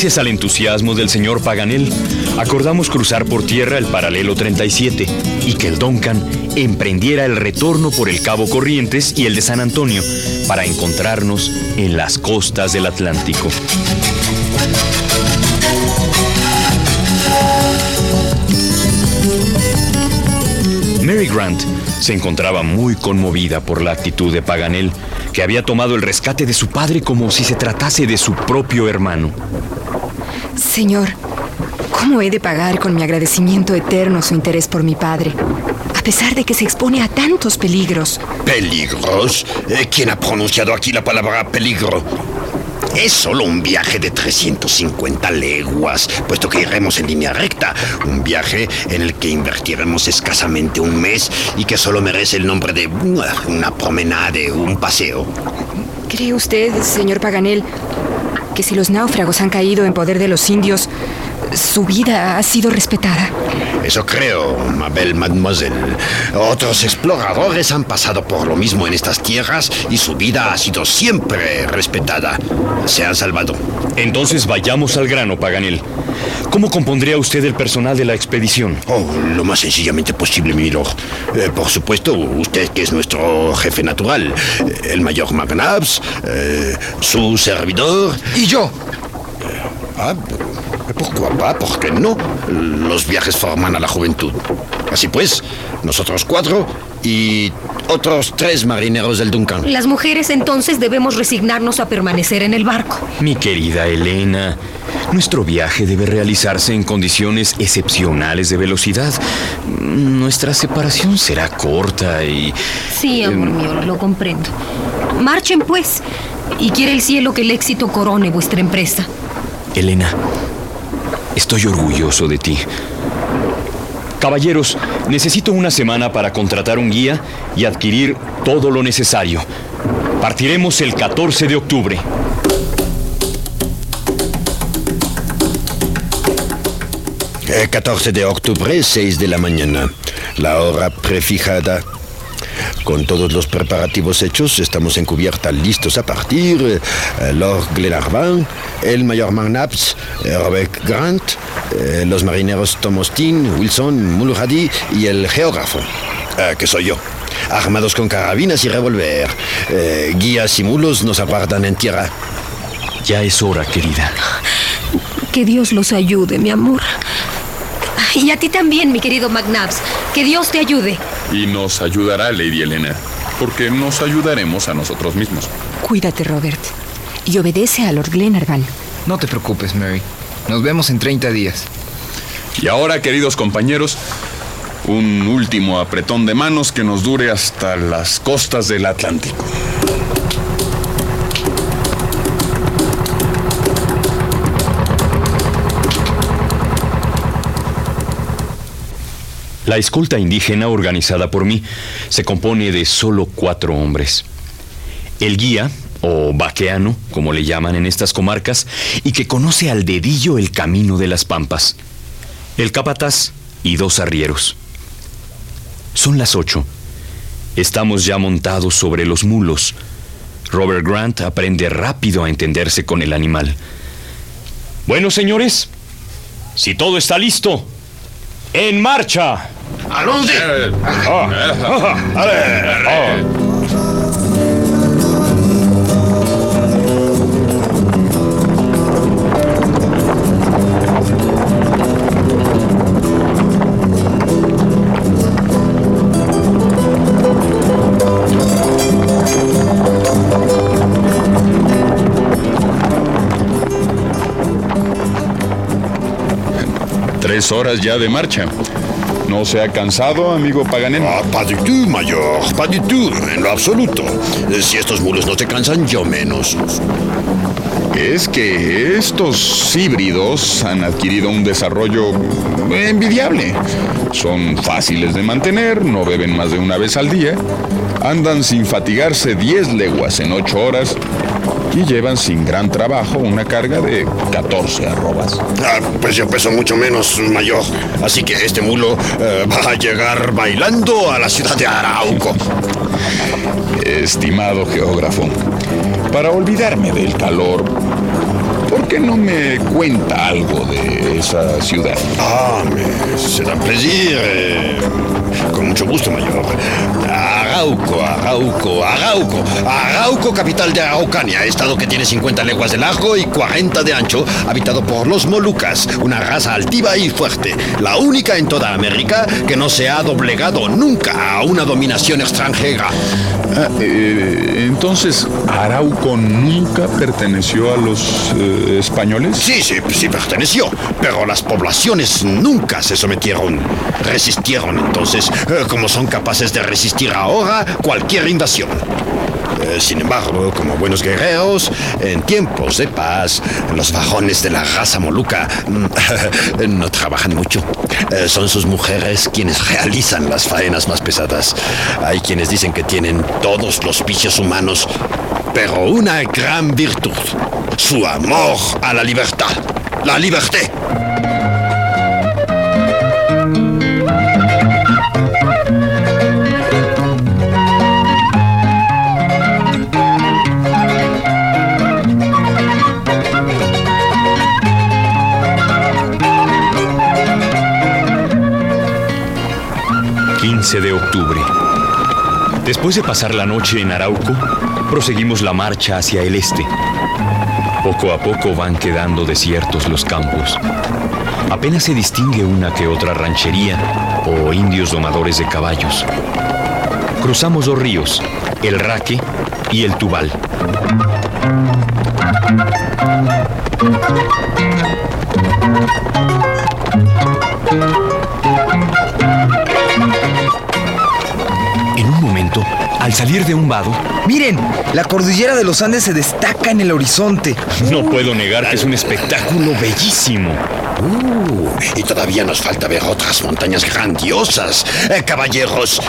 Gracias al entusiasmo del señor Paganel, acordamos cruzar por tierra el paralelo 37 y que el Duncan emprendiera el retorno por el Cabo Corrientes y el de San Antonio para encontrarnos en las costas del Atlántico. Mary Grant se encontraba muy conmovida por la actitud de Paganel, que había tomado el rescate de su padre como si se tratase de su propio hermano. Señor, ¿cómo he de pagar con mi agradecimiento eterno su interés por mi padre? A pesar de que se expone a tantos peligros. ¿Peligros? Eh, ¿Quién ha pronunciado aquí la palabra peligro? Es solo un viaje de 350 leguas, puesto que iremos en línea recta. Un viaje en el que invertiremos escasamente un mes y que solo merece el nombre de una promenade, un paseo. ¿Cree usted, señor Paganel, si los náufragos han caído en poder de los indios, su vida ha sido respetada. Eso creo, Mabel Mademoiselle. Otros exploradores han pasado por lo mismo en estas tierras y su vida ha sido siempre respetada. Se han salvado. Entonces vayamos al grano, Paganel. ¿Cómo compondría usted el personal de la expedición? Oh, lo más sencillamente posible, mi lord. Eh, por supuesto, usted que es nuestro jefe natural, eh, el mayor McNabbs, eh, su servidor. Y yo. Ah, ¿Por qué ¿Por qué no? Los viajes forman a la juventud. Así pues, nosotros cuatro y otros tres marineros del Duncan. Las mujeres entonces debemos resignarnos a permanecer en el barco. Mi querida Elena, nuestro viaje debe realizarse en condiciones excepcionales de velocidad. Nuestra separación será corta y... Sí, amor em, mío, lo comprendo. Marchen pues, y quiere el cielo que el éxito corone vuestra empresa. Elena, Estoy orgulloso de ti. Caballeros, necesito una semana para contratar un guía y adquirir todo lo necesario. Partiremos el 14 de octubre. El 14 de octubre, 6 de la mañana. La hora prefijada con todos los preparativos hechos, estamos en cubierta listos a partir. Eh, Lord Glenarvan, el mayor McNabbs, eh, Robert Grant, eh, los marineros Tomostin, Wilson, Mulrady y el geógrafo, que soy yo. Armados con carabinas y revólver. guías y mulos nos aguardan en tierra. Ya es hora, querida. Que Dios los ayude, mi amor. Y a ti también, mi querido McNabbs. Que Dios te ayude. Y nos ayudará, Lady Elena, porque nos ayudaremos a nosotros mismos. Cuídate, Robert. Y obedece a Lord Glenarvan. No te preocupes, Mary. Nos vemos en 30 días. Y ahora, queridos compañeros, un último apretón de manos que nos dure hasta las costas del Atlántico. La escolta indígena organizada por mí se compone de solo cuatro hombres. El guía, o vaqueano, como le llaman en estas comarcas, y que conoce al dedillo el camino de las pampas. El capataz y dos arrieros. Son las ocho. Estamos ya montados sobre los mulos. Robert Grant aprende rápido a entenderse con el animal. Bueno, señores, si todo está listo, ¡en marcha! Tres horas ya de marcha. ¿No se ha cansado, amigo Paganel? Ah, pas du tout, mayor, pas du tout, en lo absoluto. Si estos mulos no te cansan, yo menos. Es que estos híbridos han adquirido un desarrollo envidiable. Son fáciles de mantener, no beben más de una vez al día, andan sin fatigarse 10 leguas en 8 horas y llevan sin gran trabajo una carga de 14 arrobas. Ah, pues yo peso mucho menos, mayor. Así que este mulo eh, va a llegar bailando a la ciudad de Arauco. Estimado geógrafo, para olvidarme del calor, ¿por qué no me cuenta algo de esa ciudad? Ah, me será un plaisir. eh, con mucho gusto, mayor. Arauco, Arauco, Arauco. Arauco, capital de Araucania, estado que tiene 50 leguas de largo y 40 de ancho, habitado por los Molucas, una raza altiva y fuerte, la única en toda América que no se ha doblegado nunca a una dominación extranjera. Ah, eh, entonces, ¿Arauco nunca perteneció a los eh, españoles? Sí, sí, sí perteneció, pero las poblaciones nunca se sometieron, resistieron entonces, eh, como son capaces de resistir ahora cualquier invasión. Eh, sin embargo, como buenos guerreros, en tiempos de paz, los varones de la raza moluca mm, no trabajan mucho. Eh, son sus mujeres quienes realizan las faenas más pesadas. Hay quienes dicen que tienen todos los vicios humanos, pero una gran virtud, su amor a la libertad. La liberté. Quince 15 de octubre. Después de pasar la noche en Arauco, proseguimos la marcha hacia el este. Poco a poco van quedando desiertos los campos. Apenas se distingue una que otra ranchería o indios domadores de caballos. Cruzamos dos ríos, el Raque y el Tubal. Al salir de un vado, Miren, la cordillera de los Andes se destaca en el horizonte. no puedo negar que es un espectáculo bellísimo. Uh, y todavía nos falta ver otras montañas grandiosas. Eh, caballeros,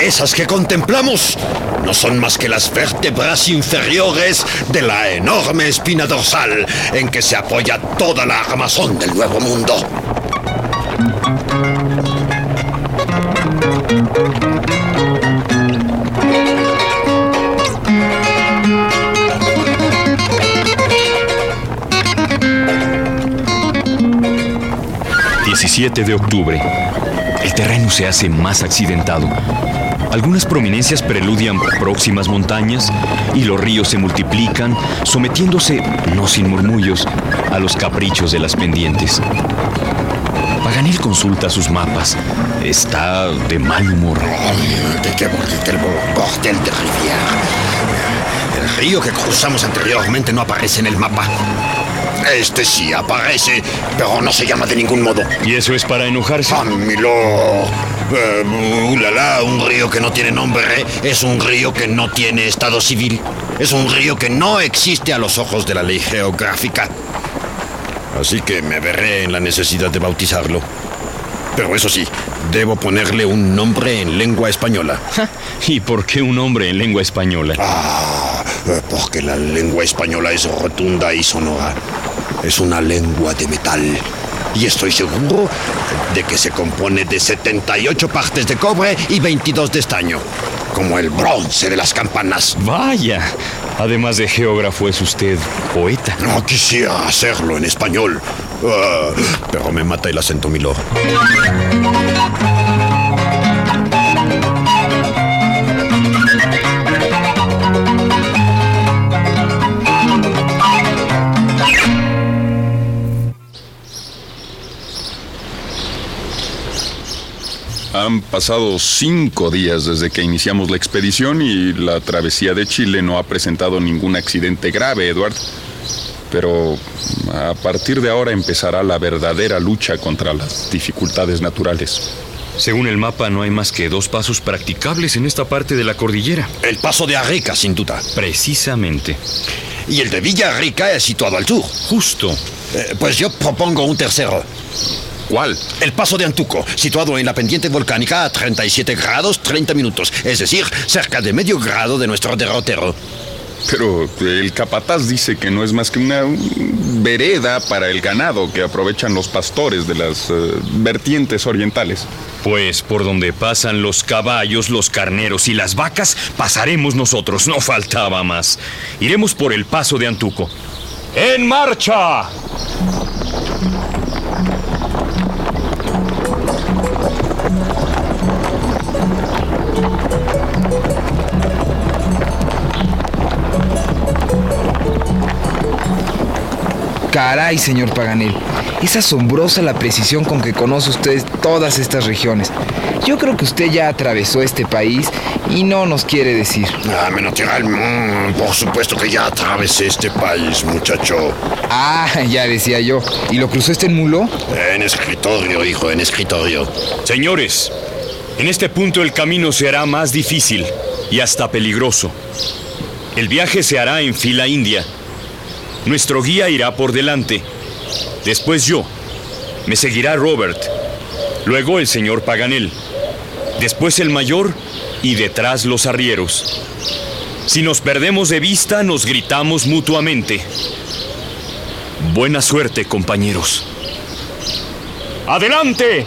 esas que contemplamos no son más que las vértebras inferiores de la enorme espina dorsal en que se apoya toda la armazón del Nuevo Mundo. ...17 de octubre. El terreno se hace más accidentado. Algunas prominencias preludian próximas montañas y los ríos se multiplican, sometiéndose, no sin murmullos, a los caprichos de las pendientes. Paganel consulta sus mapas. Está de mal humor. El río que cruzamos anteriormente no aparece en el mapa. Este sí aparece, pero no se llama de ningún modo. ¿Y eso es para enojarse? Ah, mi lord. Eh, ulala, un río que no tiene nombre es un río que no tiene estado civil. Es un río que no existe a los ojos de la ley geográfica. Así que me veré en la necesidad de bautizarlo. Pero eso sí, debo ponerle un nombre en lengua española. ¿Y por qué un hombre en lengua española? Ah, eh, porque la lengua española es rotunda y sonora. Es una lengua de metal. Y estoy seguro de que se compone de 78 partes de cobre y 22 de estaño. Como el bronce de las campanas. Vaya. Además de geógrafo, es usted poeta. No quisiera hacerlo en español. Ah, pero me mata el acento, mi Han pasado cinco días desde que iniciamos la expedición y la travesía de Chile no ha presentado ningún accidente grave, Edward. Pero a partir de ahora empezará la verdadera lucha contra las dificultades naturales. Según el mapa, no hay más que dos pasos practicables en esta parte de la cordillera. El paso de Arrica, sin duda. Precisamente. Y el de Villarrica es situado al sur. Justo. Eh, pues yo propongo un tercero. ¿Cuál? El paso de Antuco, situado en la pendiente volcánica a 37 grados 30 minutos, es decir, cerca de medio grado de nuestro derrotero. Pero el capataz dice que no es más que una un vereda para el ganado que aprovechan los pastores de las eh, vertientes orientales. Pues por donde pasan los caballos, los carneros y las vacas, pasaremos nosotros, no faltaba más. Iremos por el paso de Antuco. ¡En marcha! Caray, señor Paganel. Es asombrosa la precisión con que conoce usted todas estas regiones. Yo creo que usted ya atravesó este país y no nos quiere decir. Ah, Menotiral, mm, por supuesto que ya atravesé este país, muchacho. Ah, ya decía yo. ¿Y lo cruzó este en mulo? En escritorio, hijo, en escritorio. Señores, en este punto el camino se hará más difícil y hasta peligroso. El viaje se hará en fila india. Nuestro guía irá por delante. Después yo. Me seguirá Robert. Luego el señor Paganel. Después el mayor y detrás los arrieros. Si nos perdemos de vista, nos gritamos mutuamente. Buena suerte, compañeros. ¡Adelante!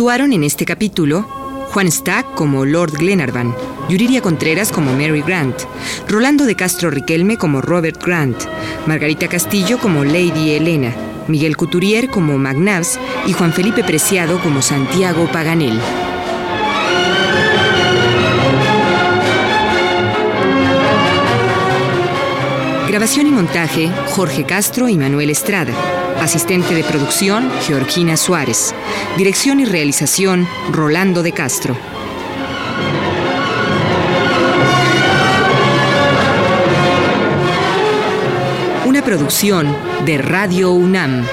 Actuaron en este capítulo Juan Stack como Lord Glenarvan, Yuriria Contreras como Mary Grant, Rolando de Castro Riquelme como Robert Grant, Margarita Castillo como Lady Elena, Miguel Couturier como McNabbs y Juan Felipe Preciado como Santiago Paganel. Grabación y montaje, Jorge Castro y Manuel Estrada. Asistente de producción, Georgina Suárez. Dirección y realización, Rolando de Castro. Una producción de Radio UNAM.